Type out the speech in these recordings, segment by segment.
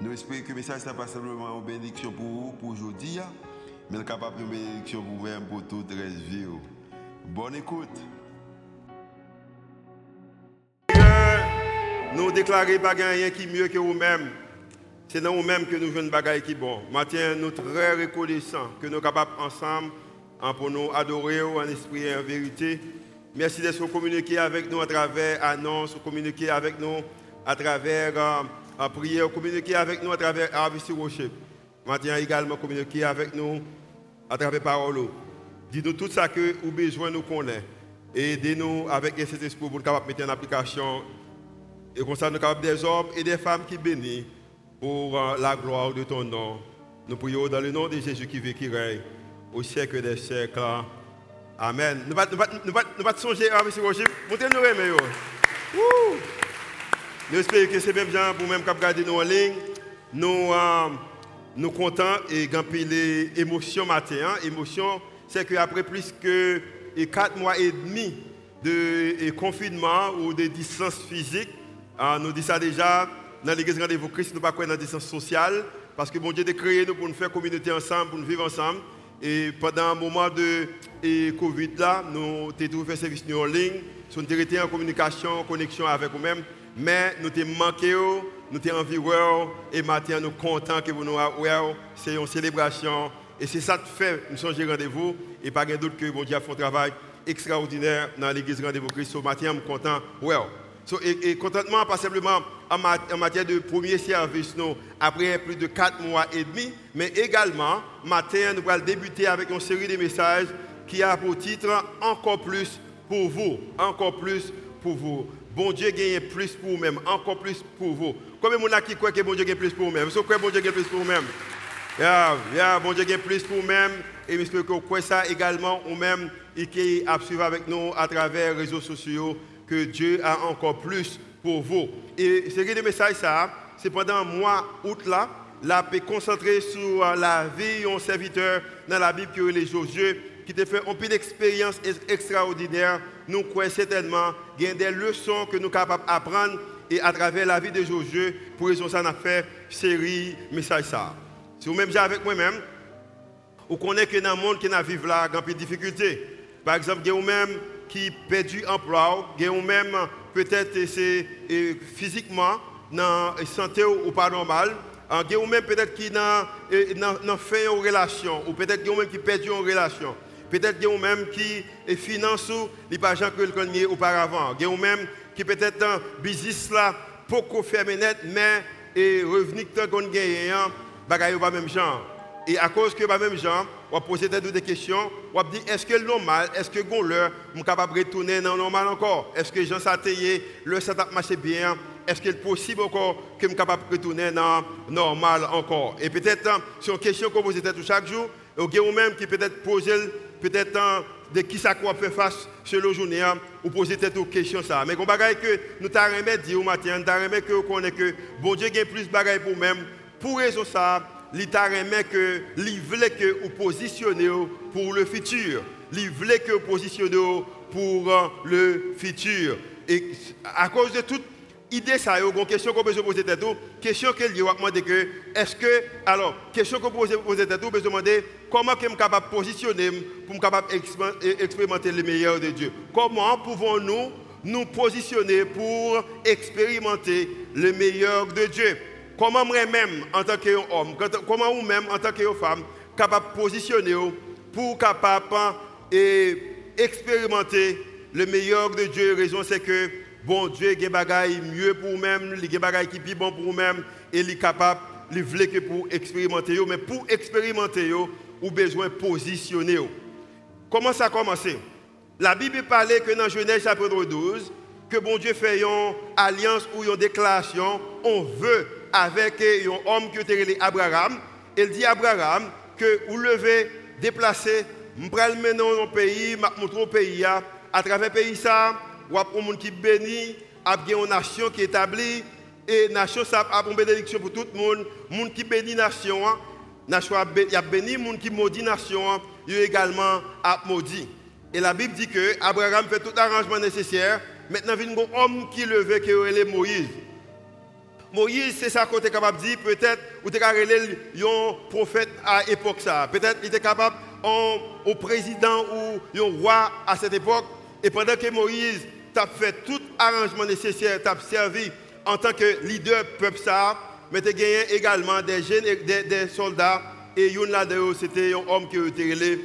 Nous espérons que le message n'est pas simplement une bénédiction pour vous, pour aujourd'hui, mais capable une bénédiction pour vous-même, pour toute la vie. Bonne écoute. Nous déclarons pas rien qui mieux que vous-même. C'est dans vous-même que nous jouons bagaille qui bon. Maintenant, nous sommes très reconnaissants que nous sommes capables ensemble pour nous adorer en esprit et en vérité. Merci d'être communiquer avec nous à travers annonces, communiquer avec nous à travers à prier, communiquer avec nous à travers RVC Rocher. Maintenant également communiquer avec nous à travers parole. Dis-nous tout ça que vous besoin nous connaît. Et aidez-nous avec cet esprit pour nous mettre en application. Et comme ça, nous sommes des hommes et des femmes qui bénissent pour euh, la gloire de ton nom. Nous prions dans le nom de Jésus qui vit, qui règne au siècle des siècles. Amen. Nous pas songer à M. Roger. Montez-nous. Nous espérons que c'est même gens pour même garder nous en ligne. Nous euh, nous contents et gagner les émotions matin. Hein. Émotion, c'est qu'après plus que 4 mois et demi de confinement ou de distance physique, euh, nous disons ça déjà, dans l'église Rendez-vous Christ, nous ne pas dans la distance sociale, parce que bon Dieu a créé nous pour nous faire communauté ensemble, pour nous vivre ensemble. Et pendant un moment de Covid là, nous avons fait service en ligne, nous avons été en communication, en connexion avec vous-même mais nous t'avons manqué, nous t'avons envie et maintenant nous contents que vous nous ayez. C'est une célébration. Et c'est ça qui fait, nous sommes rendez-vous. Et pas de doute que mon Dieu fait un travail extraordinaire dans l'église Rendez-vous Christ. Ce matin, nous contents. So, et, contentement, pas simplement en, matière de premier service, nous, après plus de 4 mois et demi, mais également, matin, nous allons débuter avec une série de messages qui a pour titre Encore plus pour vous. Encore plus pour vous bon Dieu gagne plus pour vous-même, encore plus pour vous. Combien de gens qui croient que bon Dieu gagne plus pour vous-même Vous croyez que bon Dieu gagne plus pour vous-même? Yeah, yeah, Bon Dieu gagne plus pour vous-même. Et j'espère que vous croyez ça également, vous-même, et qui a suivi avec nous à travers les réseaux sociaux, que Dieu a encore plus pour vous. Et c'est de message ça, c'est pendant mois août là, là, peut concentrer sur la vie d'un serviteur dans la Bible que les Josué qui te fait un peu d'expérience extraordinaire, nous croyons certainement qu'il y a des leçons que nous sommes capables d'apprendre et à travers la vie de Josué, pour raison ça, a fait série message ça. Si vous-même avec moi-même, vous connaissez que dans le monde qui vivre là, il y a des difficultés. Par exemple, il y a même qui perdu emploi, il y a même peut-être physiquement, dans la santé ou pas normal, il y a même peut-être qui n'a fait une relation, ou peut-être y a même qui perdu une relation. Peut-être qu'il y a même qui finance les pas gens que le connaît auparavant. Il y a même qui peut-être un business là beaucoup fermé net mais et revenu que tu gagné bagaille pas même genre. Et à cause que pas même genre, on va poser des questions, on dire est-ce que le normal, est-ce que l'heure, je capable de retourner dans le normal encore? Est-ce que Jean Satayé, le setup marche bien? Est-ce qu'il est possible encore que je suis capable de retourner dans le normal encore? Et peut-être, c'est une question qu'on pose chaque jour, ou même qui peut-être poser peut-être de qui ça quoi faire face sur le journée hein, ou poser tête aux questions ça. Mais qu'on bagaille que nous t'arrêtons dire au matin, nous t'arrêtons que connaît que bon Dieu a plus bagaille pour même. Pour raison ça, il t'arrêtons que il voulait que vous positionnez pour le futur. Il voulait que vous positionnez pour euh, le futur. Et à cause de tout idée ça, une question qu'on peut se poser tête question que lié demander que est-ce que alors question qu'on peut se poser tête peut se demander comment je suis capable de positionner pour me expérimenter le meilleur de Dieu? Comment pouvons-nous nous positionner pour expérimenter le meilleur de Dieu? Comment moi-même en tant qu'homme, comment vous-même en tant que femme capable de positionner pour capable et expérimenter le meilleur de Dieu? Raison c'est que bon Dieu, il y mieux pour vous-même, il y a qui plus bon pour vous-même, et il est capable, il veut que pour expérimenter, mais pour expérimenter, vous besoin de positionner. Comment ça a commencé? La Bible parlait que dans Genèse chapitre 12, que bon Dieu fait une alliance ou une déclaration, on veut avec un homme qui était Abraham, il dit à Abraham que vous levez, déplacer, je vais mener le pays, je montrer au pays, à travers le pays, ça, ou un monde qui bénit, une nation qui est établie, et nation ça a une bénédiction pour tout le monde, monde qui bénit nation, nation il y a béni, monde qui maudit nation, il également a maudit. Et la Bible dit que Abraham fait tout l'arrangement nécessaire. Maintenant, il y a un homme qui levait, qui est Moïse. Moïse, c'est ça qu'on est capable de dire. Peut-être, ou était capable un prophète à l'époque. Peut-être, il était capable au président ou un roi à cette époque. Et pendant que Moïse t'a fait tout arrangement nécessaire, t'a servi en tant que leader peuple mais tu gagné également des jeunes, des, des soldats. Et une là c'était un homme qui était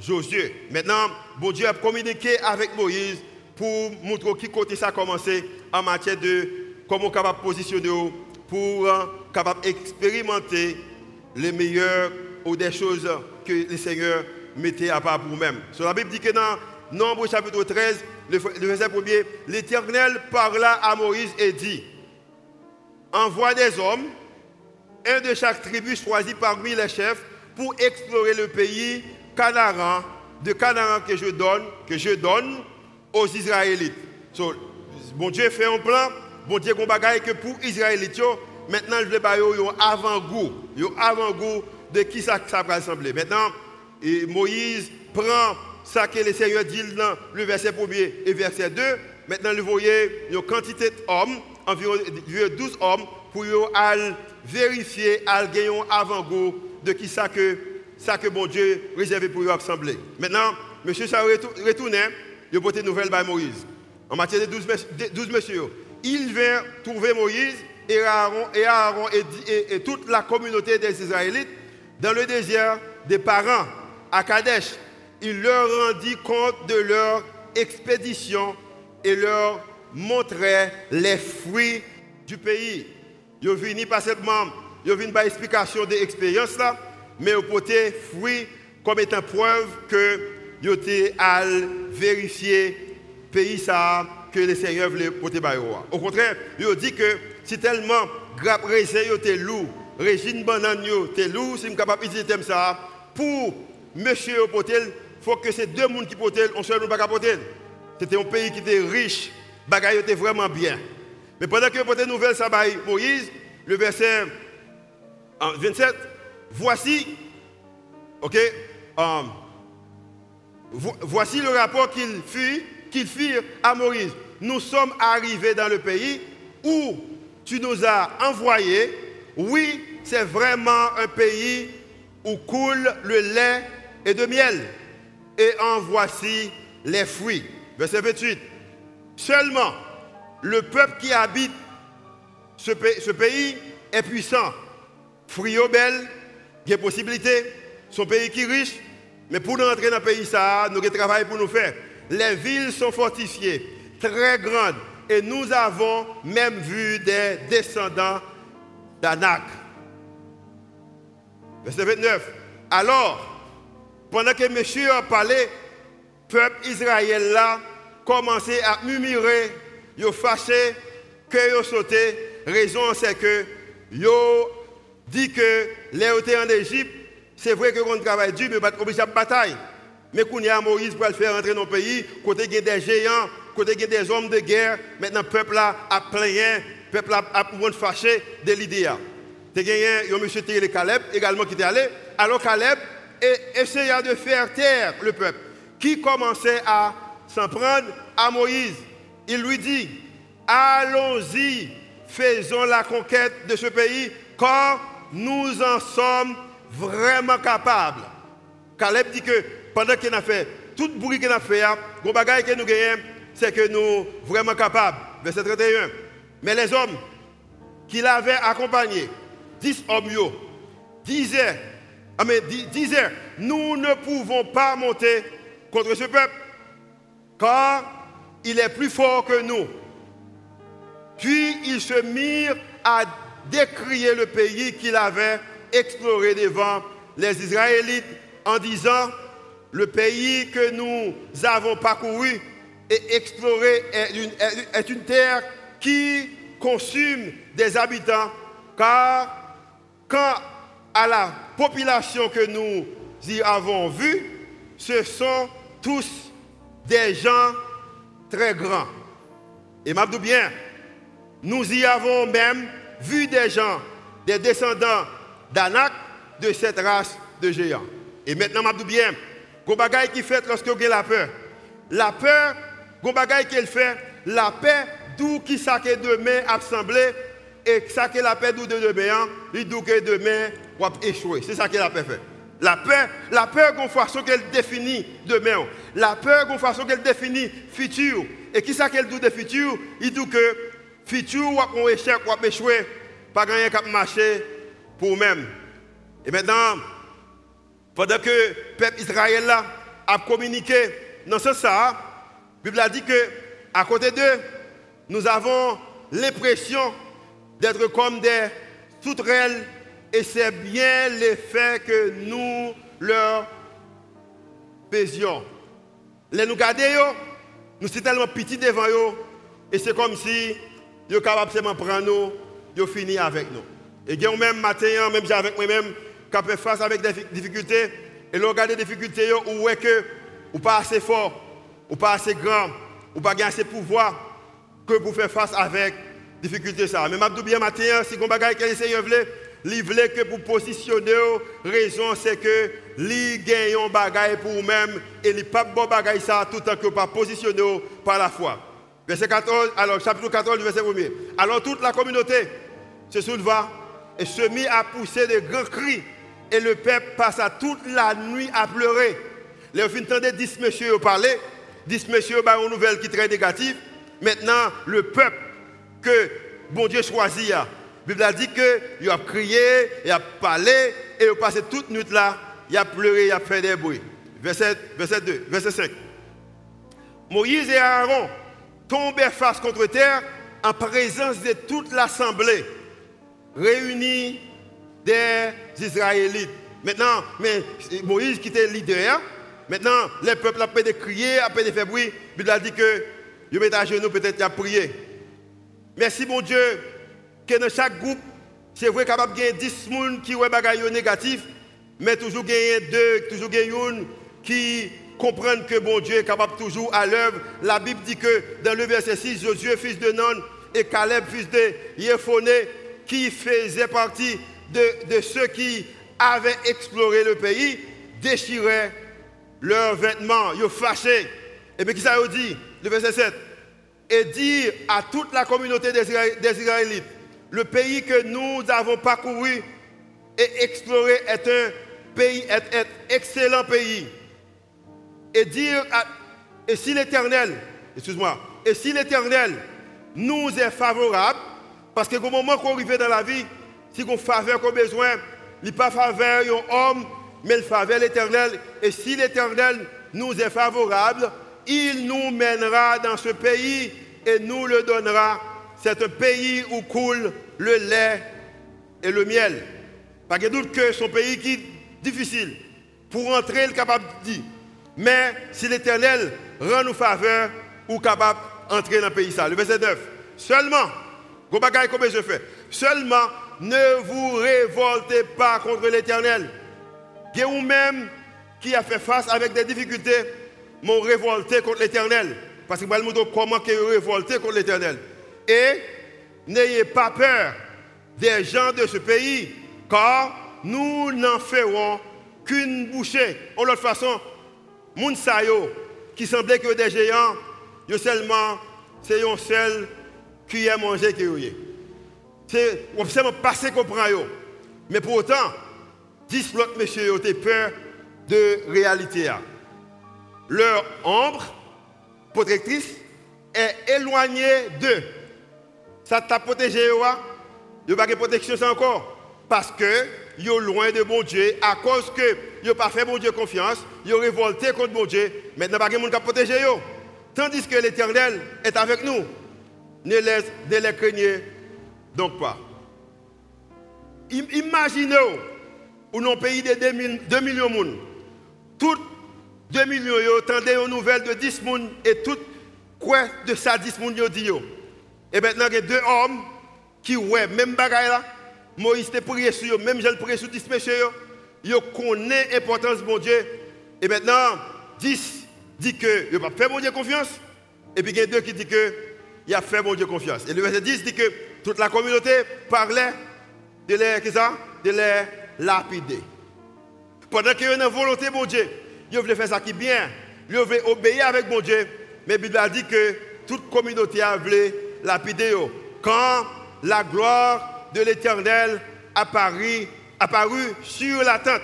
Josué. Maintenant, bon Dieu a communiqué avec Moïse pour montrer qui côté ça a commencé en matière de comment capable positionner pour euh, capable expérimenter les meilleurs ou des choses que le Seigneur mettait à part pour vous-même. Sur la Bible dit que dans Nombre chapitre 13, le, verset premier, l'Éternel parla à Moïse et dit, envoie des hommes, un de chaque tribu choisi parmi les chefs, pour explorer le pays Canaan, de Canaan que je donne, aux Israélites. bon Dieu fait un plan, bon Dieu a que pour Israélites, maintenant je vais un avant-goût, un avant-goût de qui ça, va ressembler. Maintenant, Moïse prend ça que le Seigneur dit dans le verset 1 et verset 2. Maintenant, vous voyez une quantité d'hommes, environ 12 hommes, pour vérifier, à gagner avant-goût de qui ça que ça que bon Dieu réservé pour assembler. Maintenant, monsieur ça retourné, il a porté nouvelle par Moïse. En matière de 12, 12 messieurs, il vient trouver Moïse et Aaron, et, Aaron et, toute la communauté des Israélites dans le désert des parents à Kadesh. Il leur rendit compte de leur expédition et leur montrait les fruits du pays. Ils venu pas seulement, ils pas explication de l'expérience là, mais au porté fruit comme étant preuve que vous avez à vérifier le pays ça que le Seigneur voulait porter Au contraire, il dit que si tellement grappe raisin lourd, régime banane était lourd, si je capable d'utiliser ça pour monsieur il faut que ces deux mondes qui portent, on seul nous pas. C'était un pays qui était riche, bagaille était vraiment bien. Mais pendant que portait nouvelle ça Moïse, le verset 27 Voici, ok, voici le rapport qu'il fit, qu'il fit à Moïse. Nous sommes arrivés dans le pays où tu nous as envoyés. Oui, c'est vraiment un pays où coule le lait et de miel. Et en voici les fruits. Verset 28. Seulement, le peuple qui habite ce, pays est puissant. Fruits au bel, il y a possibilité, son pays qui est riche, mais pour nous entrer dans le pays, ça, nous avons travail pour nous faire. Les villes sont fortifiées, très grandes, et nous avons même vu des descendants d'Anak. Verset 29. Alors, pendant que monsieur a parlé, le peuple israélien là commençait à murmurer, ils fâché, que ils sauté. Raison c'est que yo dit que les en Égypte, c'est vrai que on travaille dur, mais pas obligé à bataille. Mais il y a Moïse pour le faire rentrer dans le pays, côté il y a des géants, côté il y a des hommes de guerre, maintenant le peuple a plein, le peuple a, fâché de l'idée. Il y a Thierry Caleb également qui était allé. Alors Caleb essaya de faire taire le peuple qui commençait à s'en prendre à Moïse. Il lui dit, allons-y, faisons la conquête de ce pays, car nous en sommes vraiment capables. Caleb dit que pendant qu'il a fait tout le bruit qu'il a fait, le bagage que nous gagnons, c'est que nous sommes vraiment capables. Verset 31. Mais les hommes qu'il avait accompagnés, 10 hommes, disaient, ah, disaient, nous ne pouvons pas monter contre ce peuple, car il est plus fort que nous. Puis ils se mirent à décrier le pays qu'il avait exploré devant les Israélites en disant, le pays que nous avons parcouru et exploré est une, est une terre qui consume des habitants, car quand à la population que nous y avons vue, ce sont tous des gens très grands. Et m'a bien, nous y avons même vu des gens, des descendants d'Anak, de cette race de géants. Et maintenant, m'a bien, il qui fait lorsque vous la peur. La peur, il qu'elle fait, la paix, d'où qui ça demain assemblé, et ça que la paix d'où de demain, il dit que demain, échouer. C'est ça que la paix fait. La peur, la peur qu'on façon qu'elle définit demain. La peur qu'on façon qu'elle définit futur. Et qui ça qu'elle dit de futur? Il dit que futur ou un échec ou échouer, pas gagner cap marcher pour même. Et maintenant, pendant que le peuple Israël là, a communiqué dans ce sens, la Bible a dit que à côté d'eux, nous avons l'impression d'être comme des sauterelles et c'est bien l'effet que nous leur faisions. Les nous garder, nous sommes tellement petits devant eux, et c'est comme si ils sont capables de prendre nous, ils fini avec nous. Et même matin, même avec moi-même, qui fait face avec des difficultés, et nous regardez les difficultés, où est que, ou pas assez fort, ou pas assez grand, ou pas assez pouvoir, que pour faire face avec difficulté ça. Mais je bien matin, si vous avez qui essaye li voulait que pour positionner, raison c'est que li gagne un bagaille pour vous-même et li pas bon bagaille ça tout tant que pas positionner par la foi. Verset 14, alors chapitre 14 verset 1er. Alors toute la communauté se souleva et se mit à pousser de grands cris et le peuple passa toute la nuit à pleurer. Les fin de 10 messieurs parler, 10 messieurs bah une nouvelle qui est très négative. Maintenant, le peuple que bon Dieu choisit la Bible a dit qu'il a crié, il a parlé, et il a passé toute nuit là, il a pleuré, il a fait des bruits. Verset, verset 2, verset 5. Moïse et Aaron tombèrent face contre terre en présence de toute l'assemblée réunie des Israélites. Maintenant, mais Moïse qui était leader, maintenant, les peuples ont de crier, ont de faire bruit. Bible a dit que, il met à genoux, peut-être, il a prié. Merci, mon Dieu, que dans chaque groupe, c'est vrai capable de gagner 10 personnes qui ont des négatif, mais toujours gagner deux, toujours gagner une qui comprennent que bon Dieu est capable toujours à l'œuvre. La Bible dit que dans le verset 6, Josué, fils de Non, et Caleb, fils de Yephoné, qui faisaient partie de, ceux qui avaient exploré le pays, déchiraient leurs vêtements, ils fâchaient. Et bien, qui ça dit Le verset 7. Et dire à toute la communauté des Israélites, le pays que nous avons parcouru et exploré est un pays, est, excellent pays. Et dire, et si l'Éternel, excuse-moi, et nous est favorable, parce que au moment qu'on arrive dans la vie, si on faveur qu'on besoin, il pas faveur un homme, mais le faveur l'Éternel. Et si l'Éternel nous est favorable, il nous mènera dans ce pays et nous le donnera c'est un pays où coule le lait et le miel. Pas de doute que son pays qui est difficile. Pour entrer, il est capable de dire. Mais si l'Éternel rend nous faveur, ou capable d'entrer dans le pays. Ça. Le verset 9. Seulement, je fais, seulement ne vous révoltez pas contre l'Éternel. Ou même qui a fait face avec des difficultés, m'ont révolté contre l'Éternel. Parce que je vais comment révolté contre l'Éternel. Et n'ayez pas peur des gens de ce pays, car nous n'en ferons qu'une bouchée. En l'autre façon, Mounsayo, qui semblait que des géants, seulement, c'est un seul qui a mangé qui est. C'est seulement passé comprendre. Mais pour autant, 10 autres messieurs ont peur de réalité. Leur ombre protectrice est éloignée d'eux ça t'a protégé, il n'y pas de protection encore? Parce que sont loin de bon Dieu, à cause que n'ont pas fait bon Dieu confiance, ils ont révolté contre bon Dieu. Maintenant, il n'y a pas de protéger. Tandis que l'Éternel est avec nous. Ne les, ne les craignez donc pas. Imaginez, où un pays de 2 millions de monde, tout 2 millions, attendez une nouvelle de 10 personnes et tout quoi de ça 10 personnes dit. Et maintenant, il y a deux hommes qui, ouais, même bagaille Moïse t'a prié sur eux, même Jean prié sur 10 péchés, ils connaissent l'importance de mon Dieu. Et maintenant, 10 dit que il pas fait mon Dieu confiance. Et puis il y a deux qui disent que il a fait mon Dieu confiance. Et le verset 10 dit que toute la communauté parlait de les, lapider. Pendant qu'il y a une volonté, mon Dieu, il voulait faire ça qui est bien. Il voulait obéir avec mon Dieu. Mais la Bible a dit que toute communauté a voulu lapider. Quand la gloire de l'éternel apparut, apparut sur la tente.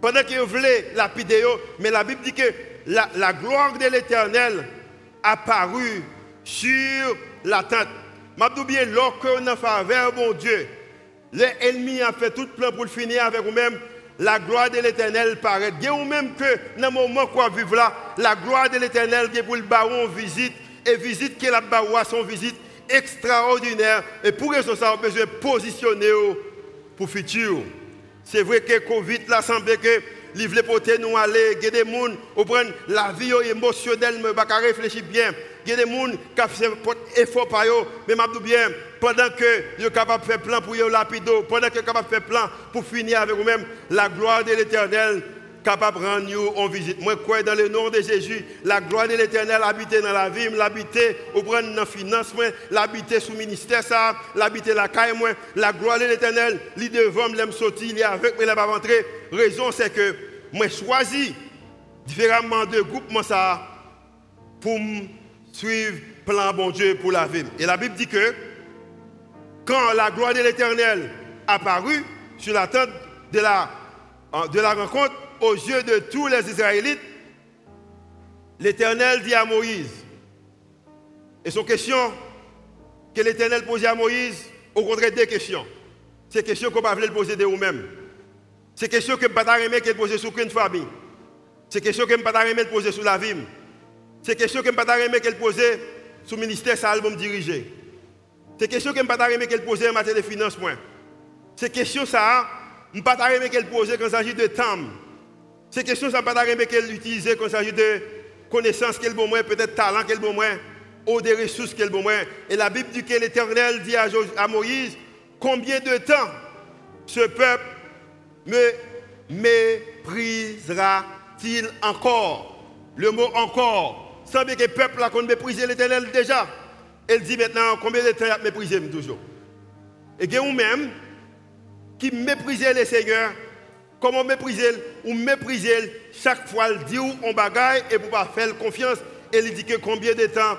Pendant qu'il voulait lapider, mais la Bible dit que la, gloire de l'éternel apparut sur la tente. Je bien, lorsqu'on a faveur, mon Dieu, l'ennemi a fait tout plan pour le finir avec vous-même. La gloire de l'éternel paraît. Et ou même que dans le moment vivre là, la gloire de l'éternel est pour le baron visite. Et visite qui est la baroua, son visite extraordinaire. Et pour raison ça, on a besoin de positionner pour le futur. C'est vrai que Covid, là, semble que voulait porter nous aller, il y a des gens qui prennent la vie émotionnelle, mais pas réfléchir bien. Il y a des gens qui font effort par eux, mais je bien, pendant que vous êtes capable de faire plan pour lapido, pendant que vous êtes capable de faire plan pour finir avec vous-même, la gloire de l'éternel capable de rendre en visite. Moi, crois dans le nom de Jésus, la gloire de l'éternel habite dans la vie, l'habiter au prendre dans la finance, l'habiter sous le ministère, ça, l'habiter la caille, moi, la gloire de l'éternel, il devant, l'aime sortir, il est avec, mais il pas rentrer. Raison, c'est que moi, choisi différemment de groupements, ça, pour suivre le plan bon Dieu pour la vie. Et la Bible dit que quand la gloire de l'éternel apparut sur la tente de la, de la rencontre, aux yeux de tous les Israélites, l'Éternel dit à Moïse, et son question que l'Éternel posait à Moïse, au contraire des questions. C'est questions qu'on ne peut pas poser de vous-même. C'est question que je ne peux pas qu'elle pose sur une famille. C'est question que je ne peux pas poser sur la vie. C'est question que je ne peux pas qu'elle pose sur le ministère ça me diriger. C'est question que je ne peux pas qu'elle pose en matière de finances. C'est question ça, je ne peux pas qu'elle pose quand il s'agit de temps. Ces questions, ça pas qu'elle utilise quand il s'agit de connaissances qu'elle bon moins, peut-être talent qu'elle bon moins, ou des ressources qu'elle bon moins. Et la Bible dit que l'Éternel dit à, Moïse, combien de temps ce peuple me méprisera-t-il encore? Le mot encore, semble que le peuple a méprisé l'Éternel déjà. Elle dit maintenant, combien de temps il a méprisé toujours? Et vous-même, qui méprisez le Seigneur, Comment mépriser ou mépriser chaque fois, il dit on bagaille et pour pas faire confiance. Et dit que combien de temps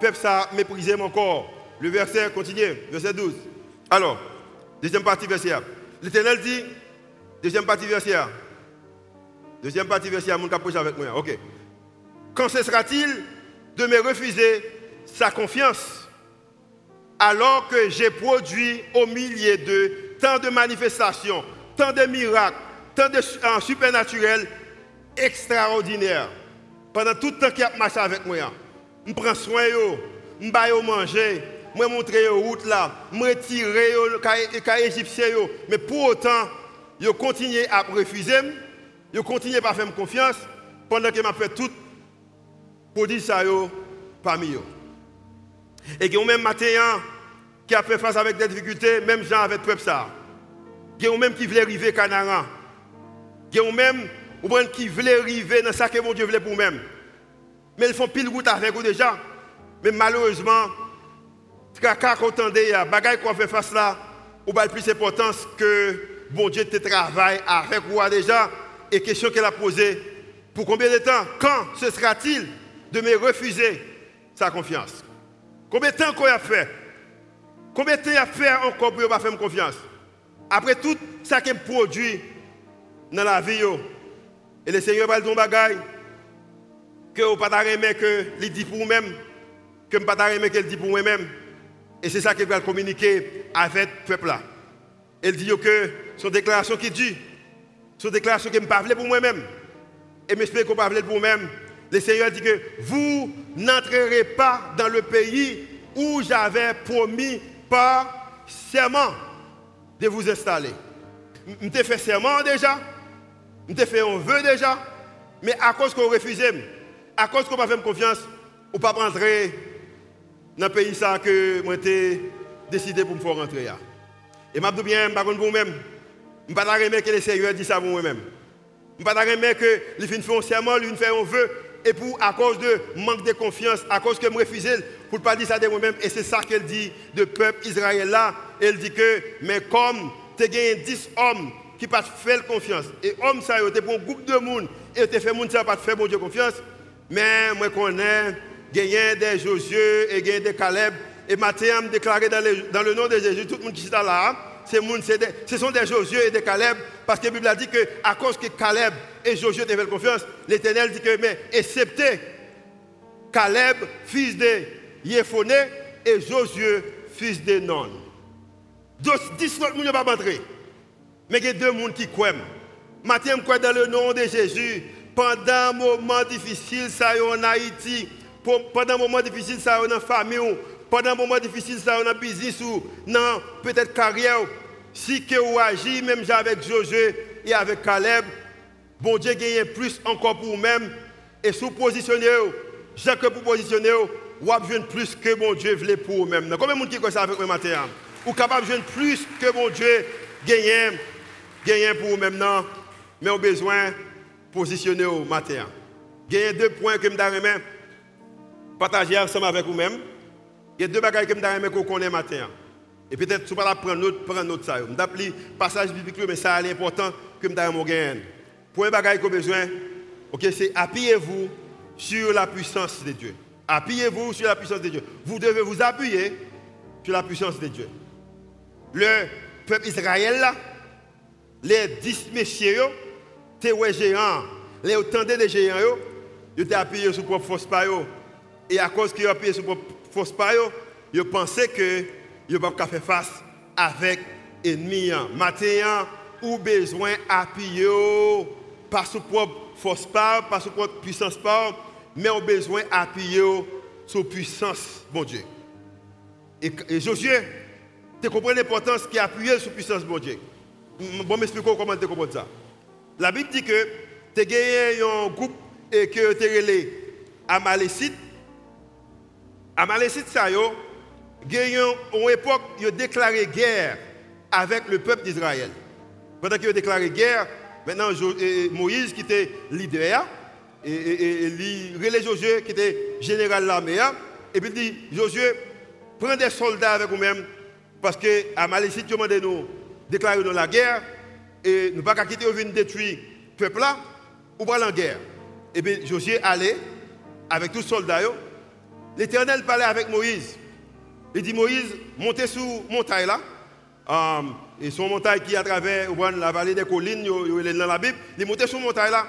peuvent ça mépriser mon corps Le verset continue, verset 12. Alors, deuxième partie verset. L'Éternel dit, deuxième partie verset. Deuxième partie verset, mon capuche avec moi. Ok. Quand cessera-t-il de me refuser sa confiance alors que j'ai produit au milieu de tant de manifestations, tant de miracles, tant de en supernaturel extraordinaire. Pendant tout le temps qu'il a marché avec moi, je prends soin de je vais manger, je montre les route là, je retire les égyptiens. Mais pour autant, je continue à refuser, je continue à faire confiance pendant que je fait tout pour dire ça parmi eux. Et a même matin qui a fait face avec des difficultés, même gens avec peuple ça. Il y a même qui voulait arriver à Canara. Il y a même qui veulent arriver dans ce que mon Dieu voulait pour eux-mêmes. Mais ils font pile route avec vous déjà. Mais malheureusement, quand on entend des bagages qu'on fait face là, ou pas plus d'importance que bon Dieu te travaille avec vous déjà. Et question qu'elle a posée, pour combien de temps Quand ce sera-t-il de me refuser sa confiance Combien de temps qu'on a fait Combien de temps il a fait encore pour ne pas faire confiance Après tout ça qui produit dans la vie. Et le Seigneur va dire bagaille que vous ne pas aimer que il dit pour vous-même, que vous ne pas aimer qu'elle dit pour vous-même. Et c'est ça qu'il va communiquer avec le peuple là. Elle dit que son déclaration qui dit, son déclaration qui ne pas pour moi-même. Et m'explique qu'on pas pour moi-même. Le Seigneur dit que vous n'entrerez pas dans le pays où j'avais promis par serment de vous installer. Je fait serment déjà? Je fait un vœu déjà, mais à cause qu'on refuse, à cause qu'on pas fait confiance, on ne peut pas rentrer dans le pays ça que j'ai décidé pour me faire rentrer. Et je dis bien, je ne pour vous-même. Je ne pas que le Seigneur dit ça pour moi-même. Je ne pas que les filles font un fait un vœu. Et pour, à cause de manque de confiance, à cause que je refuse, pour ne pas dire ça de moi-même. Et c'est ça qu'elle dit de peuple Israël là. Elle dit que, mais comme tu as gagné 10 hommes qui pas fait confiance, et hommes ça, tu pour un groupe de monde, et tu fait monde ça pas faire bon Dieu confiance, mais moi connais, gagné des Josué et gagné des Caleb, et Matthieu me déclaré dans, dans, le nom de Jésus, tout le monde qui est là, ce sont des Josué et des Caleb, parce que la Bible a dit que à cause que Caleb et Josué avaient confiance, l'Éternel dit que, mais excepté Caleb, fils de Yéphoné, et Josué, fils de Non. 10 autres ne pas entrer. Mais il y a deux personnes qui croient. Matthieu croit dans le nom de Jésus. Pendant un moment difficile, ça en Haïti, pendant un moment difficile, ça en famille, pendant un moment difficile, ça dans business ou peut-être carrière, si vous agissez, même avec Josué et avec Caleb, bon Dieu gagne plus encore pour vous-même. Et sous positionner, j'ai que pour positionner, vous avez plus que bon Dieu voulait pour vous-même. Combien de monde qui ça avec moi matin? Ou capable de plus que bon Dieu gagne, gagne pour vous-même, mais au besoin de positionner au matin. A deux points que je vais partager ensemble avec vous-même. Il y a deux bagages que je vais qu'on connaît matin. Et peut-être si vous pas prendre notre prendre notre ça. Je vais passage biblique mais ça est important que je vais gagner. Point bagage que besoin, OK, c'est appuyez-vous sur la puissance de Dieu. Appuyez-vous sur la puissance de Dieu. Vous devez vous appuyer sur la puissance de Dieu. Le peuple Israël là, les dix messieurs, les géants, les autant de géants, ils étaient appuyés sur propre force Et à cause qu'ils ont appuyé sur propre force par ils pensaient que ils ne pas faire face avec l'ennemi. Maintenant, ou besoin d'appuyer par son propre force par, par son propre puissance par, mais on besoin d'appuyer sur puissance, bon Dieu. Et, Josué, tu comprends l'importance qui appuie sur puissance, bon Dieu. Bon, m'expliquer comment tu comprends ça. La Bible dit que tu as gagné un groupe et que tu es Amalécite Amalécite, ça, yo, une époque, ils ont déclaré guerre avec le peuple d'Israël. Pendant qu'ils ont déclaré guerre, maintenant Moïse, qui était leader, et, Josué, qui était général de l'armée, et puis il dit Josué, prends des soldats avec vous-même, parce que Amalécite, ont demandé nous déclarer la guerre, et nous ne pas quitter, venir détruire le peuple là, ou pas en guerre. Et puis Josué allait avec tous les soldats, L'Éternel parlait avec Moïse. Il dit Moïse, montez sur montagne là. Um, et son montagne qui est à travers la vallée des collines, il est dans la Bible. Il monte sur montagne là.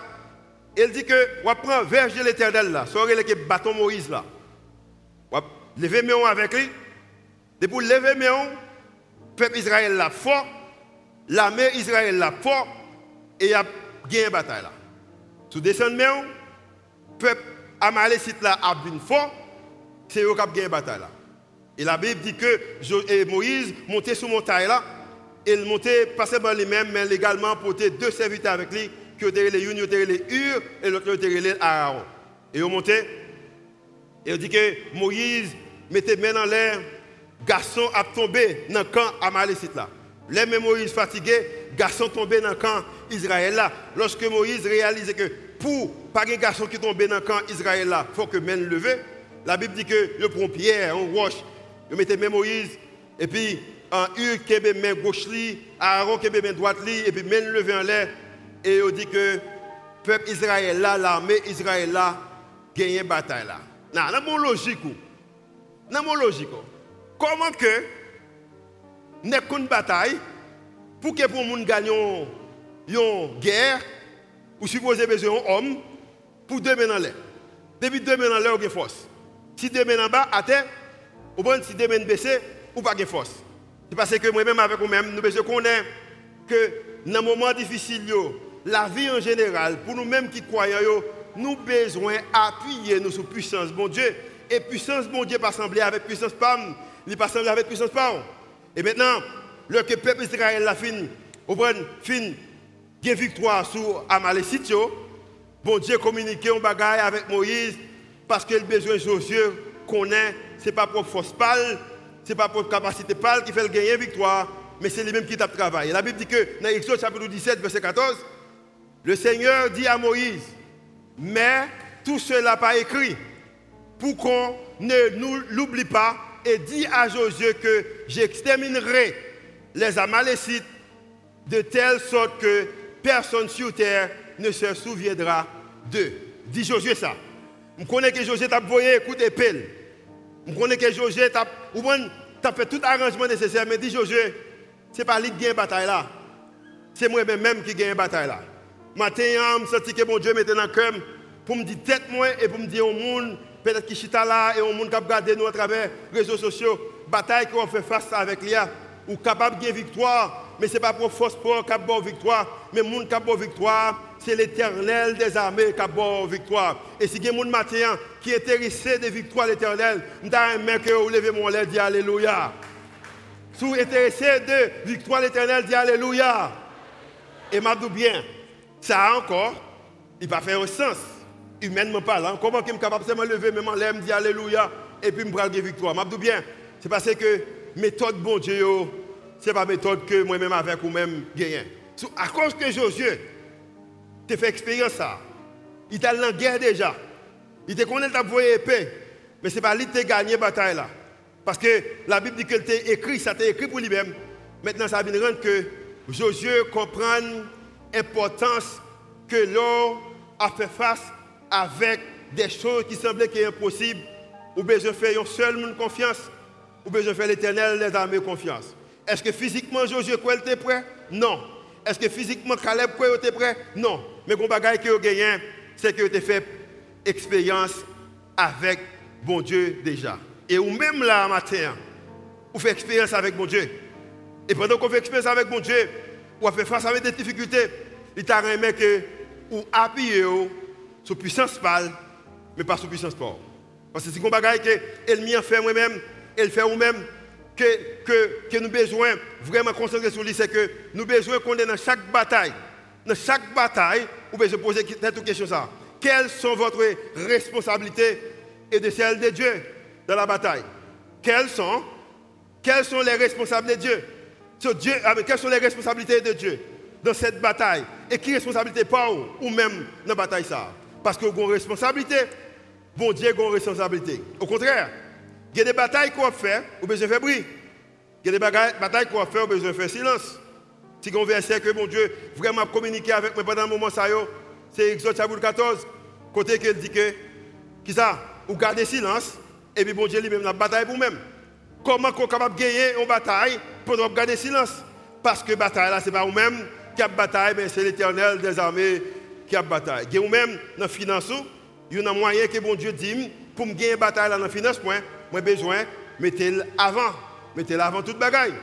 Il dit que, on prend verge de l'Éternel là. Sorry le bâton Moïse là. On lever mes avec lui. Et pour lever mes le peuple Israël là fort. L'armée Israël là fort. Et a gagné une bataille. Sous descendre mes le peuple Amalécite là a bien fort c'est eux qui ont gagné la bataille. Et la Bible dit que Moïse montait sur montagne là, et il montait pas seulement lui-même, mais également portait deux serviteurs avec lui, qui étaient les unes, qui les Ur, et l'autre était les Aaron. Et ils montaient, et il dit que Moïse mettait main dans l'air, garçon a tombé dans le camp Amalécite là. Les Moïse fatigué, garçon tombé dans le camp Israël là. Lorsque Moïse réalisait que pour pas un garçon qui tombait dans le camp Israël il faut que main levé. La Bible dit que le prend pierre, un roche, il mettait même Moïse, et puis en Ur qui main gauche, Aaron qui main droite, et puis même levé en l'air, et il dit que le peuple Israël l'armée Israël là, gagne bataille là. Non, dans mon logique, dans mon logique, comment que n'est qu'une bataille pour que pour monde gagne une guerre, ou supposez besoin d'un homme pour deux mains en l'air. Depuis deux mains en l'air, a force. Si deux mains en bas, à terre, ou bon, si deux mains baissées, ou pas de force. C'est parce que moi-même, avec vous-même, nous devons connaître que dans les moments difficiles, la vie en général, pour nous-mêmes qui croyons, nous besoin d'appuyer nous sur puissance, bon Dieu. Et puissance, bon Dieu, pas sembler avec puissance PAM, il pas sembler avec puissance PAM. Et maintenant, le peuple Israël a fini, au bon, fin, victoire sur Amalécite, bon Dieu communiqué un bagaille avec Moïse, parce que le besoin de Josué connaît, ce n'est pas pour force pâle, ce n'est pas pour capacité pâle qui fait gagner victoire, mais c'est lui-même qui t'a travaillé. La Bible dit que dans Exode chapitre 17, verset 14, le Seigneur dit à Moïse, mais tout cela pas écrit pour qu'on ne nous l'oublie pas et dit à Josué que j'exterminerai les Amalécites de telle sorte que personne sur terre ne se souviendra d'eux. Dit Josué ça. Je connais que Josué t'a envoyé écoute pelle. Je connais que Josué t'a fait tout arrangement nécessaire, mais dit Josué, ce n'est pas lui qui gagne la bataille là. C'est moi-même qui gagne la bataille là. Matin, je me sens que mon Dieu mettait dans le cœur pour me dire tête moi et pour me dire au monde, peut-être qui chita là et au monde qui a regardé nous à travers les réseaux sociaux, bataille qu'on fait face avec l'IA, ou capable de victoire, mais ce n'est pas pour force pour a victoire, mais monde a victoire, c'est l'éternel des armées qui a victoire. Et si des gens qui est intéressé de victoire l'éternel, je vais que vous levez mon lait, dit Alléluia. Si vous intéressé de victoire l'éternel, dit Alléluia. Et m'a bien, ça encore, il va faire un sens, humainement parlant. Comment je suis capable de me lever, même en l'air, me dire Alléluia, et puis me prendre victoire. M'a dit bien, c'est parce que méthode bon Dieu, ce n'est pas méthode que moi-même avec ou même gagne. À cause que Josué, tu fait expérience ça. Il t'a la guerre déjà. Il te connaît ta voie épée. Mais ce n'est pas lui qui a gagné la bataille là. Parce que la Bible dit qu'il t'a écrit, ça t'a écrit pour lui-même. Maintenant, ça vient rendre que Josué comprend l'importance que l'homme a fait face avec des choses qui semblaient impossibles. Ou besoin faire un seul confiance, ou besoin faire l'éternel les armées confiance. Est-ce que physiquement Josué était prêt? Non. Est-ce que physiquement Caleb était prêt? Non. Mais le bagage que vous gagné, c'est que vous avez fait expérience avec bon Dieu déjà. Et ou même là, matin, vous faites expérience avec bon Dieu. Et pendant qu'on fait expérience avec bon Dieu, vous fait face à des difficultés, il t'a remis que vous appuyez sur puissance pâle, mais pas sur puissance forte. Parce que c'est un bagage que l'ennemi fait moi-même, elle fait vous-même, que, que, que nous besoin vraiment concentrer sur lui, c'est que nous besoin qu'on est dans chaque bataille. Dans chaque bataille, vous pouvez se poser cette question ça. Quelles sont vos responsabilités et de celles de Dieu dans la bataille? Quelles sont, quelles sont les responsabilités de Dieu, Dieu ah, Quelles sont les responsabilités de Dieu dans cette bataille? Et qui responsabilité pas ou, ou même dans la bataille ça? Parce que vous avez une responsabilité, bon Dieu a une responsabilité. Au contraire, il y a des batailles qu'on fait, ou besoin de faire bruit. Il y a des batailles qu'on fait, ou besoin de faire silence. Si on verset que mon Dieu vraiment communiqué avec moi pendant un moment, c'est Exode chapitre 14, côté qu'il dit que, qui ça, ou garder silence, et puis bon Dieu lui-même la bataille pour même. Comment on est capable de gagner une bataille pendant garder silence? Parce que bataille là, ce n'est pas vous-même qui a bataille, mais c'est l'éternel des armées qui a bataille. Et vous-même, dans la finance, il y a un moyen que bon Dieu dit, pour me gagner bataille dans la finance, moi, moi besoin, mettez-le avant. Mettez-le avant toute bagaille.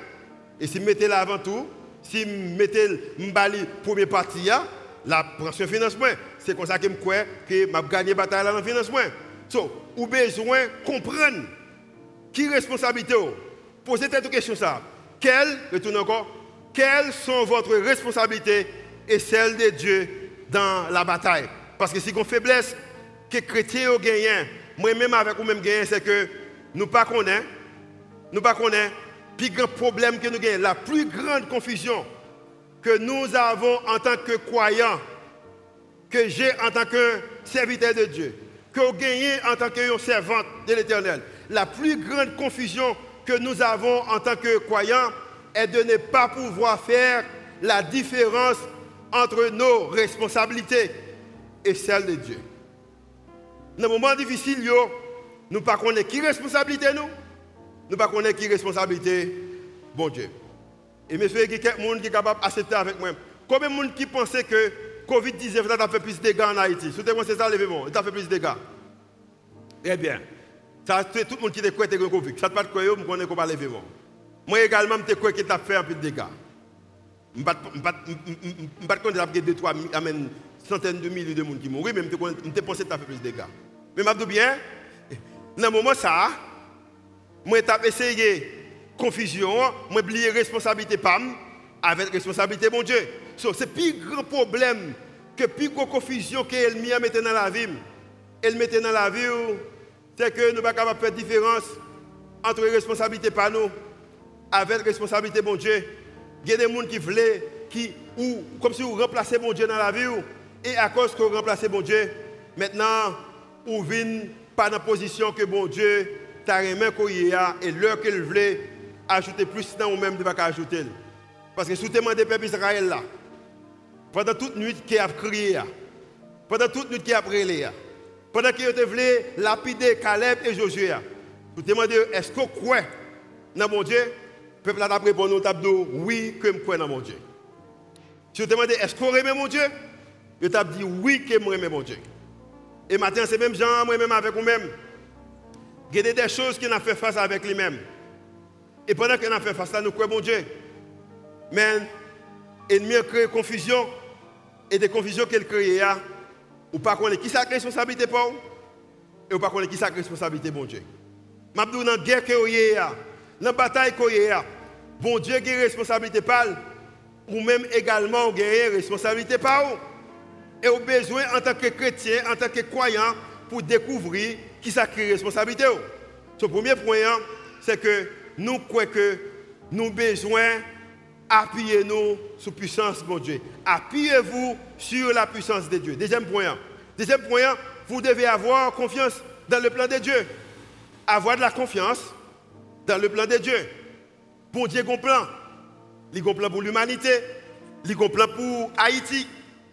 Et si mettez-le avant tout, si mettez le premier partie, la pression financement, c'est comme ça que je crois que je gagné la bataille dans le financement. So, vous besoin de comprendre qui responsabilité. Posez cette question ça. Quelles, retourne encore, quelles sont votre responsabilités et celles de Dieu dans la bataille Parce que si vous faiblesse que les chrétiens ont gagné, moi-même avec vous-même gagné, c'est que nous ne connaissons nous ne connaissons plus grand problème que nous avons, la plus grande confusion que nous avons en tant que croyants, que j'ai en tant que serviteur de Dieu, que vous gagnez en tant que servante de l'Éternel. La plus grande confusion que nous avons en tant que croyants est de ne pas pouvoir faire la différence entre nos responsabilités et celles de Dieu. Dans les moments difficiles, nous ne connaissons pas qui responsabilité nous nous ne connaissons pas qui responsabilité, bon Dieu. Et monsieur, il y a quelqu'un qui est capable d'accepter avec moi. Combien de monde qui pensait que Covid-19 a fait plus de dégâts en Haïti? Si c'est ça, levez-moi, il a fait plus de dégâts. Eh bien, ça, tout le monde qui est croit que Covid. Ça ne pas quoi, je ne connais pas lever moi. également, je crois qu'il a fait un peu de dégâts. Je ne sais pas y a deux, trois centaines de milliers de monde qui mourent, mais je pensé que tu as fait plus de dégâts. Mais je dis bien, dans le moment ça, moi, j'ai essayé confusion, moi, oublié responsabilité PAM avec responsabilité mon Dieu. So, c'est le plus grand problème que plus grande confusion qu'elle met dans la vie. Elle met dans la vie, c'est que nous ne sommes pas capables de faire différence entre responsabilité par nous avec responsabilité mon Dieu. Il y a des gens qui veulent, qui, ou, comme si vous remplacez mon Dieu dans la vie, et à cause que vous remplacez mon Dieu, maintenant, vous venez pas dans la position que bon Dieu t'a remis et l'heure qu'il voulait ajouter plus dans vous-même de pas ajouter. Parce que sous témoin des peuple Israël là, pendant toute nuit qui a crié, pendant toute nuit qui a prié, pendant qu'il voulait lapider Caleb et Josué, vous demandez est-ce vous croyez dans mon Dieu? Le peuple a répondu oui, que je crois dans mon Dieu. Si vous demandez est-ce vous aimez mon Dieu? Je t'ai dit oui, que je aime mon Dieu. Et maintenant, c'est même Jean, moi-même avec vous-même. Il y a des choses qu'il a fait face avec lui-même. Et pendant qu'il a fait face à nous, croyons mon Dieu. Mais l'ennemi a créé confusion. Et des confusions qu'il crée, ou pas qu'on qui sa responsabilité pour et ou pas qu'on qui sa responsabilité bon Dieu. Je dans la guerre que vous dans la bataille vous bon Dieu qui responsabilité par ou même également avez responsabilité par. Et avez besoin en tant que chrétien, en tant que croyant, pour découvrir qui sa responsabilité. Le premier point, hein, c'est que nous croyons que nous avons besoin appuyez-nous sur la puissance de Dieu. Appuyez-vous sur la puissance de Dieu. Deuxième point. Deuxième point, vous devez avoir confiance dans le plan de Dieu. Avoir de la confiance dans le plan de Dieu. Pour Dieu, il plan. Il plan pour l'humanité. Il plan pour Haïti.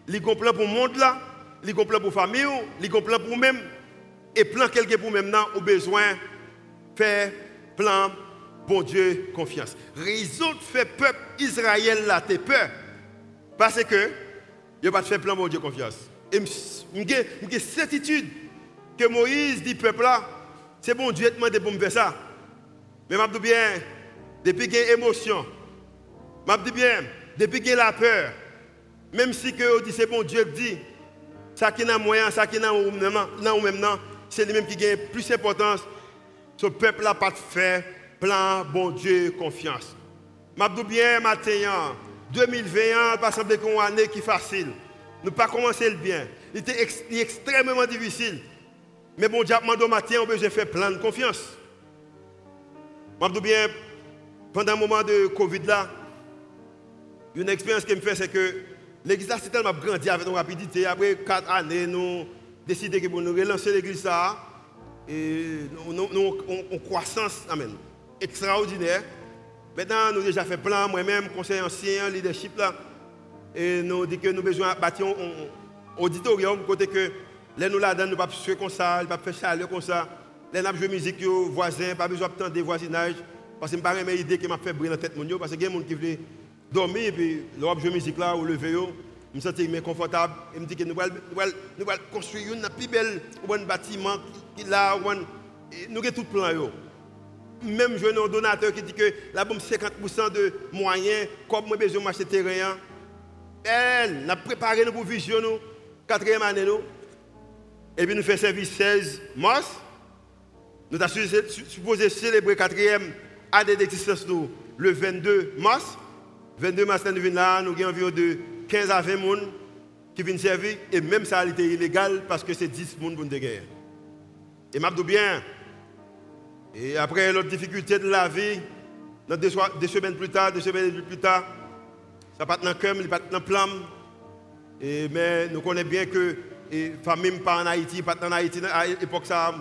Il plan pour le monde là. Il plan pour la famille. Il plan pour nous-mêmes. Et plan quelqu'un pour maintenant, au besoin faire plan bon Dieu confiance. Raison de faire peuple Israël là, t'es peur. Parce que, il pas fait plan bon Dieu confiance. Et j'ai certitude que Moïse dit peuple là, c'est bon Dieu demandé pour me faire ça. Mais je dis bien, depuis qu'il y a émotion, je dis bien, depuis qu'il y a la peur, même si que dit c'est bon Dieu dit, ça qui n'a moyen, ça qui n'a même, c'est lui-même qui gagne plus d'importance. Ce peuple là pas fait plan, bon Dieu, confiance. Je bien, matin, 2021, pas semblé une année qui est facile. Nous pas commencé le bien. Il était extrêmement difficile. Mais bon Dieu, matin, on besoin faire plein de confiance. Je bien, pendant le moment de Covid là, une expérience qui me fait, c'est que l'église a tellement grandi avec une rapidité. Après quatre années, nous décidé que nous relancer l'église. Et nous, en croissance. Amen extraordinaire. Maintenant, nous avons déjà fait plan, moi-même, conseil ancien, leadership là. Et nous dit que nous avons besoin de bâtir un auditorium, côté que les nous là-dedans, nous ne pouvons pas jouer comme ça, nous ne pouvons pas faire comme ça. Les nous jouer musique, voisins, pas besoin de des voisinages. Parce que je n'ai pas idée qui m'a fait briller la tête, parce qu'il y a des gens qui veulent dormir, et puis, leur jouer musique là, ou lever, je me sens confortable. Et me dit que nous allons construire un plus bel bâtiment nous avons tout plan. Même je un donateur qui dit que la bombe 50% de moyens, comme moi besoin de terrain. Elle, n'a préparé nous pour vision nous, quatrième année nous. Et puis nous faisons service 16 mars. Nous avons supposé célébrer quatrième année d'existence le 22 mars. 22 mars, nous venons là, nous avons environ de 15 à 20 personnes qui viennent servir. Et même ça a été illégal parce que c'est 10 personnes pour nous guerre. Et je bien, et après l'autre difficulté de la vie, deux, semaines plus tard, deux semaines plus tard, ça pas dans le cœur, pas dans le mais nous connaissons bien que les familles pas en Haïti, pas en Haïti, à l'époque ça,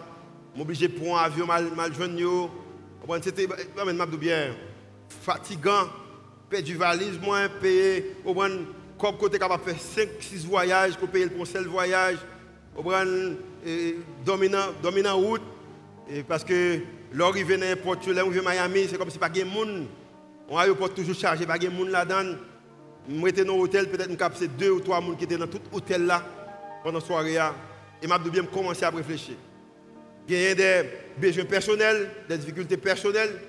m'obligé de prendre un avion mal, mal joindre. C'était bien fatigant, payer du valise, moins payer, au comme côté capable de faire 5 6 voyages pour payer le conseil de voyage, au dominant dominant route et parce que L'arrivée dans l'aéroport, l'arrivée à Miami, c'est comme si pas de monde. On aéroport toujours chargé, pas de monde là-dedans. Je suis dans l'hôtel, peut-être que c'est deux ou trois personnes qui étaient dans tout l'hôtel là pendant la soirée. Et je bien commencer à réfléchir. Il y a des besoins personnels, des difficultés personnelles,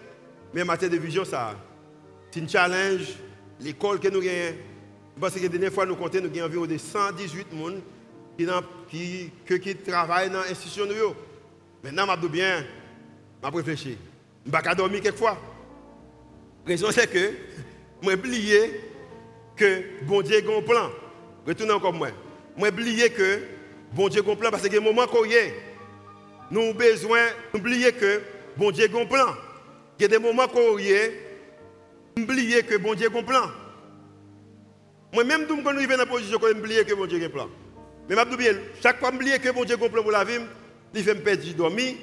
mais en matière de vision, ça, c'est un challenge. L'école que nous avons, parce que la dernière fois, nous comptons, nous avons environ de 118 personnes qui, qui, qui, travaillent dans l'institution. Maintenant, je bien je réfléchi. Je ne pas dormir quelquefois. La raison c'est que je oublié que bon Dieu a un plan. Retournez encore moi. Je oublié que bon Dieu a un plan parce que un moment qu'on y est, nous avons besoin d'oublier que bon Dieu a un plan. Il y a des moments y est, oublier que bon Dieu a un plan. Moi-même, quand nous arrivons dans la position, je oublier que bon Dieu a un plan. Mais je bien, chaque fois que que bon Dieu a un plan pour la vie, il fait me perdre dormir,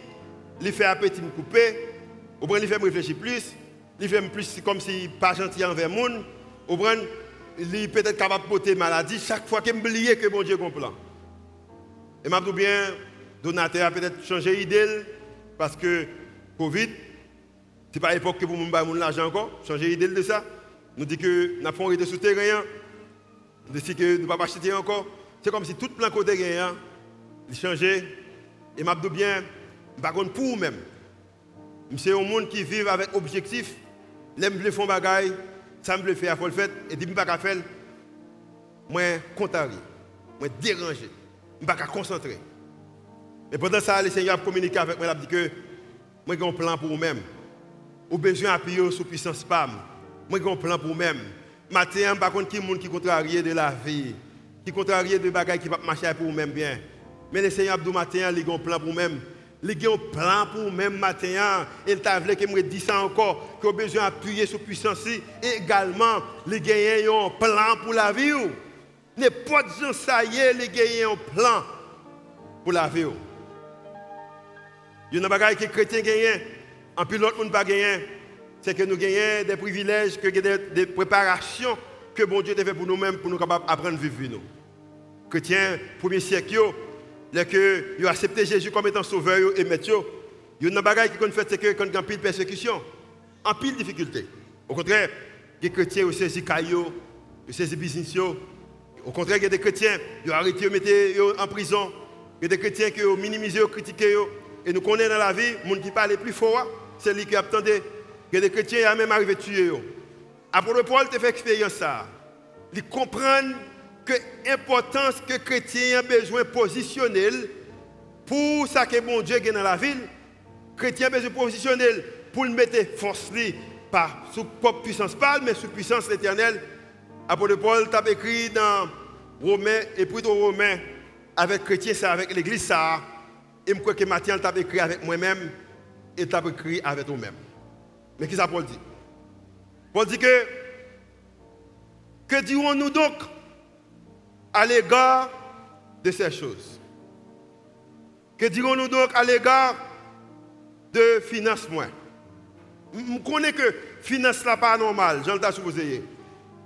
il fait appétit me couper, ou bien il fait me réfléchir plus, il fait plus comme si pas gentil envers le monde, bien il peut-être capable de porter maladie chaque fois que je oublier que bon Dieu a un plan. Et je bien, donateur a peut-être changé d'idée parce que Covid, ce n'est pas l'époque que vous avez l'argent encore, changer d'idée de ça. Nous disons que nous avons été souterrain, nous disons que nous ne pas acheter encore. C'est comme si tout plan côté gagnant, il changeait. Et je dis bien, par pour vous-même. C'est un monde qui vit avec objectif. L'aime le font bagaille, ça me faire, il faut le faire. Et dit, je pas faire. Moi, contrarié, moi, dérangé, je ne pas concentrer. Et pendant ça, le Seigneur a communiqué avec moi, il a dit que moi, j'ai un plan pour vous-même. Ou besoin d'appuyer sur puissance spam. Moi, j'ai un plan pour vous-même. Matin, par contre, qui monde qui contrarie de la vie, qui contrarie de bagages qui va marcher pour vous-même bien? Mais le Seigneur Abdou matin, il a un plan pour vous-même. Il a un plan pour vous-même matin. Il t'a voulu que me dise ça encore, que besoin d'appuyer sur puissance et également, il a un plan pour la vie. N'importe gens ça y est, il a un plan pour la vie. Il y a des bagages que les chrétiens gagnent, en plus l'autre monde pas gagné. C'est que nous gagnons des privilèges, que des, des préparations que bon Dieu a fait pour nous-mêmes, pour nous capables d'apprendre à vivre nous. Chrétiens, premier siècle, que ils ont accepté Jésus comme étant sauveur et maître, il y a une bagaille qui fait c'est que quand il y a pile persécution, en pile difficulté. Au contraire, les chrétiens ont saisi caillou, ils ont saisi business. Au contraire, il y a des chrétiens, ils ont arrêté, ils ont en prison. Il y a des chrétiens qui ont minimisé, critiqué. Et nous connaissons dans la vie, les gens qui parlent plus fort, c'est lui qui attendait. Il y a des chrétiens qui ont même arrivé à tuer. Apôtre Paul te fait expérience ça. Il comprend que l'importance que les chrétiens ont besoin de positionner pour ça que mon Dieu est dans la ville. Les chrétiens ont besoin de positionner pour mettre force pas sous propre puissance pas, mais sous puissance éternelle. Apôtre Paul t'a écrit dans Romains et plutôt Romains avec les chrétiens, ça, avec l'église ça. Et je crois que Matthieu t'a écrit avec moi-même et t'a écrit avec nous-mêmes. Mais qu'est-ce que Paul dit? Paul dit que que dirons-nous donc à l'égard de ces choses? Que dirons-nous donc à l'égard de financement Je connais que finance n'est pas normal, j'en ai supposé.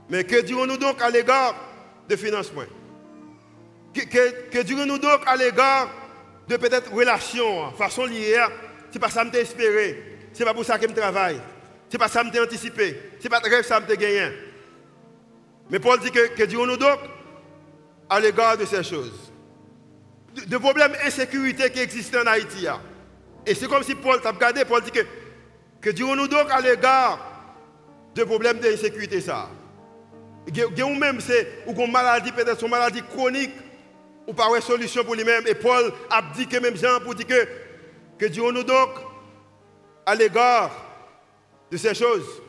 Mais que dirons-nous donc à l'égard de financement Que, que, dirons-nous donc à l'égard de peut-être relations, façon liée C'est pas ça que je espéré, c'est pas pour ça que je travaille, c'est pas ça que je anticipé, c'est pas rêve ça que je gagné. Mais Paul dit que, que dirons-nous donc à l'égard de ces choses. De, problèmes d'insécurité qui existent en Haïti. Et c'est comme si Paul t'a regardé, Paul dit que, que dirons-nous donc à l'égard de problèmes d'insécurité ça. Ou même c'est une maladie peut-être une maladie chronique ou pas une solution pour lui-même et Paul a dit que même Jean pour dire que que dirons-nous donc à l'égard de ces choses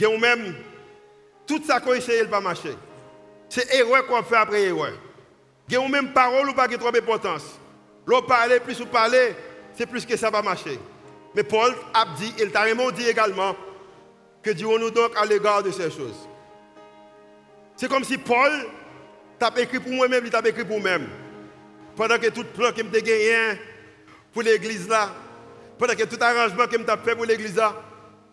ou même tout ça qu'on essaye pas marcher c'est erreur qu'on fait après erreur. Y a même parole ou pas qui trop d'importance. L'on parler plus ou parler, c'est plus que ça va marcher. Mais Paul a dit, il t'a dit également, que dirons-nous donc à l'égard de ces choses C'est comme si Paul t'a écrit pour moi-même, il t'a écrit pour moi-même. Pendant que tout plan que me gagné pour l'église là, pendant que tout arrangement que me fait pour l'église là,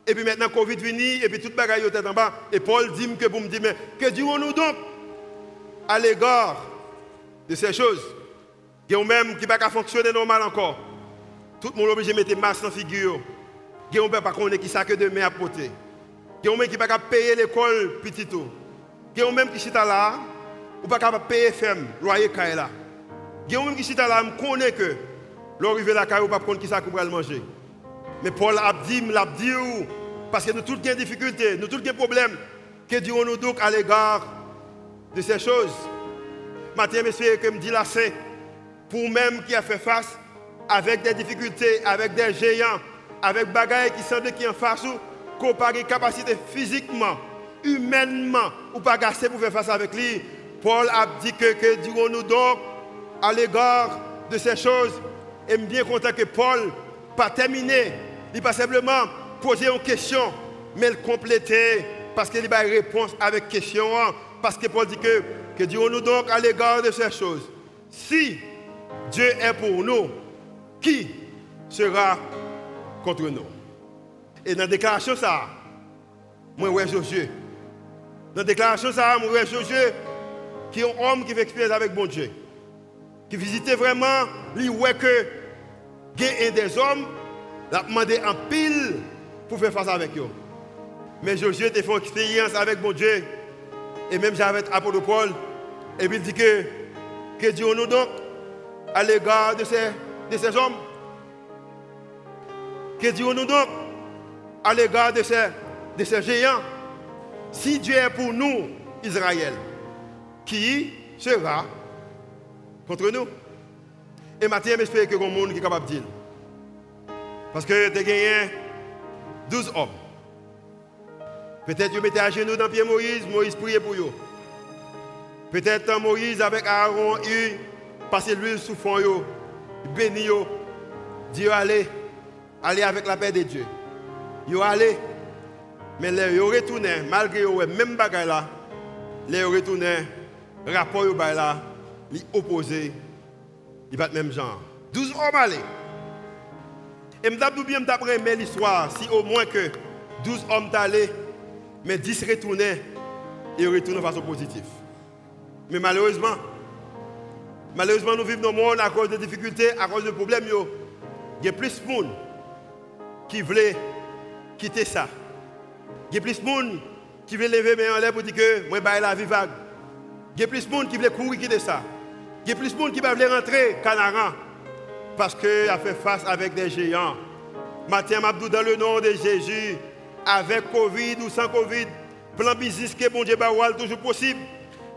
et puis maintenant Covid vient, et puis tout bagaille est en bas, et Paul dit que pour me dire, mais que dirons-nous donc à l'égard de ces choses? Il y a même qui ne pas fonctionner normal encore. Tout le monde est obligé de mettre dans la figure. Il y a pas connaître qui ça que demain à porter. Il y a même qui ne pas payer l'école petit tout. Il y a même qui sont là, ou pas capable payer ferme, loyer là. Il y a qui sont là, je connais que l'arrivée la caille, ou pas connaître qui ça que manger. Mais Paul a dit, l'a dit, parce que nous tous des difficultés, nous tous des problèmes. Que dirons-nous donc à l'égard de ces choses. Matin, monsieur, que me dit là, c'est pour même qui a fait face avec des difficultés, avec des géants, avec des bagailles qui semblent qui en face qu'on de capacité physiquement, humainement, ou pas assez pour faire face avec lui. Paul a dit que, que dirons-nous donc à l'égard de ces choses? Et bien content que Paul pas terminé, il pas simplement poser une question, mais le compléter parce qu'il a une réponse avec question. Parce que Paul dit que, que dirons-nous donc à l'égard de ces choses? Si Dieu est pour nous, qui sera contre nous? Et dans la déclaration, ça, moi, ouais, Josué. Dans la déclaration, ça, moi, ouais, Josué, qui est un homme qui fait expérience avec bon Dieu. Qui visitait vraiment, lui, ouais, que il des hommes, il a demandé en pile pour faire face avec eux. Mais Josué a fait expérience avec mon Dieu. Et même j'avais l'apôtre Paul. Et il dit que, que disons-nous donc à l'égard de ces, de ces hommes? Que disons-nous donc à l'égard de ces, de ces géants? Si Dieu est pour nous, Israël, qui sera contre nous? Et maintenant, j'espère que le monde est capable de dire. Parce que tu as gagné 12 hommes. Peut-être que mettez à genoux dans pied Moïse, Moïse priait pour eux. Peut-être Moïse avec Aaron, il passait l'huile sous fond, béni, dit allez, allez avec la paix de Dieu. Yo allez. Mais les retourné, malgré eux, même bagaille là, les yo rapport yo là, li opposé, il va même genre. 12 hommes allés. Et je bien aimé l'histoire, si au moins que 12 hommes allés, mais 10 retournaient et retournent de façon positive. Mais malheureusement, malheureusement, nous vivons dans le monde à cause de difficultés, à cause de problèmes. Il y a plus de monde qui veulent quitter ça. Il y a plus de monde qui veulent lever mes en l'air pour dire que moi, je la vie vague. Il y a plus de monde qui veulent courir quitter ça. Il y a plus de monde qui veulent rentrer Canaran parce qu'il a fait face avec des géants. Matin, Mabdou, dans le nom de Jésus, avec Covid ou sans Covid, plan business que bon Dieu Bawal toujours possible,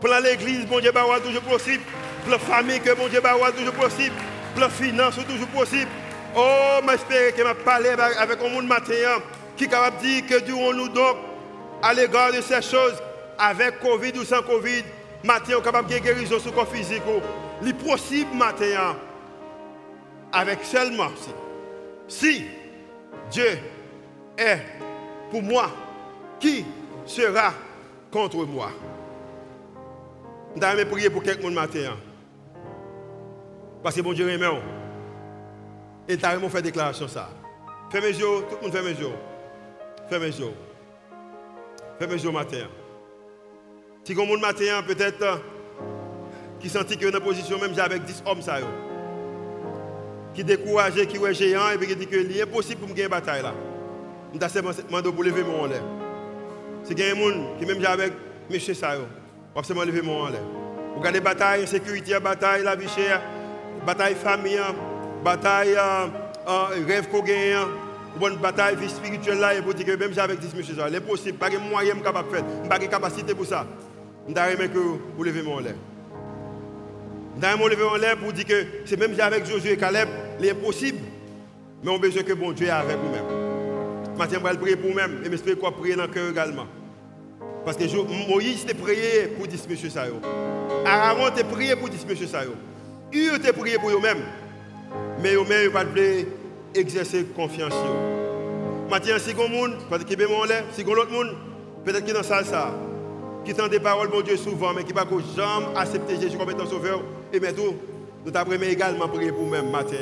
plan l'église bon Dieu Bawal toujours possible, plan famille que bon Dieu Bawal toujours possible, plan finance toujours possible. Oh, j'espère que m'a parlé avec un monde matin qui est capable de dire que dirons-nous donc à l'égard de ces choses, avec Covid ou sans Covid, matin on est capable de guérison sur le corps physique. C'est possible matin avec seulement si, si Dieu est pour moi, qui sera contre moi? Je vais prier pour quelqu'un matin. Parce que bon Dieu aime. Et tu as fait déclaration ça. Fais mes yeux, tout le monde fait mes yeux. Fais mes yeux. Fais mes yeux matin. Si vous monde matin, peut-être, qui sentit que position même avec 10 hommes, ça, qui découragé, qui est géant, et qui dit que c'est impossible pour me gagner une bataille. Je suis demandé pour lever mon l'air. Si il y a des gens qui même avec M. Sayo, je vais lever mon l'air. Vous regardez bataille, sécurité, bataille, la vie chère, bataille famille, bataille euh, euh, rêve qu'on gagne, une bataille vie spirituelle là, et pour dire que même avec 10 M. Sayo, c'est possible, pas de moyen capable de faire, pas de capacité pour ça. Je que vous levez mon l'air. Je lever mon l'air pour dire que c'est même avec Josué et Caleb, c'est impossible. Mais on a besoin que bon Dieu est avec vous-même. Matin, je vais prier pour moi-même et j'espère qu'on prier dans le cœur également. Parce que Moïse t'a prié pour dire monsieur ça. Aaron t'a prié pour dire monsieur ça. Eux t'a prié pour eux-mêmes. Mais eux-mêmes, ils ne pas exercer confiance. Maintenant, si vous monde, parce que vous si vous l'autre monde, peut-être qu'il est dans ça, ça, qui entend des paroles de Dieu souvent, mais qui ne peut jamais accepter Jésus comme étant sauveur, et maintenant, nous t'avons également prier pour nous-mêmes matin.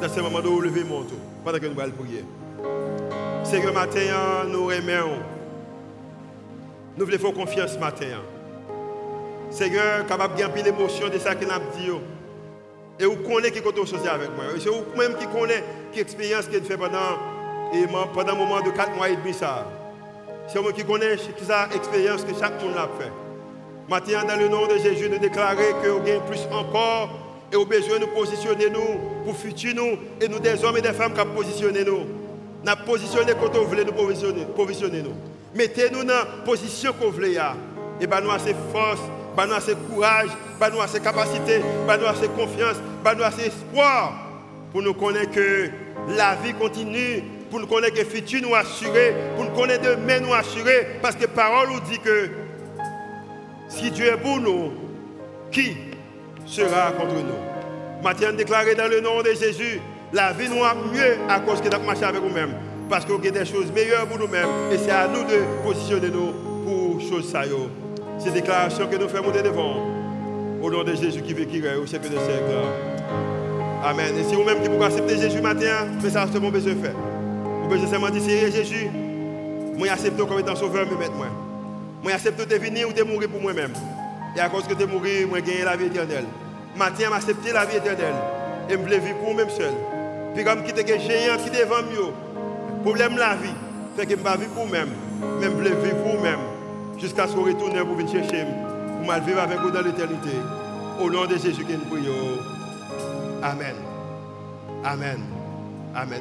Dans ce moment de lever mon tour, pendant que nous allons prier. Seigneur, matin, nous aimons. Nous voulons faire confiance matin. Seigneur, capable de gagner l'émotion de ça que nous avons dit. Et vous connaissez qui est associé avec moi. C'est vous-même qui connaissez qui expérience qu'il fait pendant, et pendant un moment de 4 mois et demi. C'est vous qui connaissez cette expérience que chaque monde a fait. Maintenant, dans le nom de Jésus, nous déclarons que nous gagnons plus encore et nous besoin de nous positionner nous pour futur nous et nous des hommes et des femmes qui positionner nous. Nous positionné quand on voulait nous positionner, nous. Mettez-nous dans la position qu'on voulait. Et ben nous assez force, ben nous assez courage, ben nous assez capacité, ben nous assez confiance, ben nous assez espoir pour nous connaître que la vie continue, pour nous connaître que futur nous assuré, pour nous connaître demain nous assuré, parce que parole nous dit que si Dieu est pour nous, qui sera contre nous? Matthieu déclaré dans le nom de Jésus, la vie nous a mieux à cause que nous marché avec nous-mêmes. Parce qu'on a des choses meilleures pour nous-mêmes. Et c'est à nous de positionner nous pour choses ça. C'est une déclaration que nous faisons devant. Au nom de Jésus qui qui au siècle des siècles. Amen. Et si vous-même qui pouvez accepter Jésus matin, mais ça, c'est mon besoin de faire. Besoin seulement dire, Seigneur Jésus, moi j'accepte comme étant sauveur, me mettre moi. Moi j'accepte de venir ou de mourir pour moi-même. Et à cause que de mourir, moi gagner la vie éternelle. Matin, m'accepter la vie éternelle. Et me vivre pour moi-même seul. Puis comme qui était géant qui devant moi, problème la vie, fait que je ne pas vivre pour moi-même, mais je vivre pour moi-même. Jusqu'à ce qu'on retourne pour venir chercher, pour mal vivre avec vous dans l'éternité. Au nom de Jésus, que nous prions. Amen. Amen. Amen.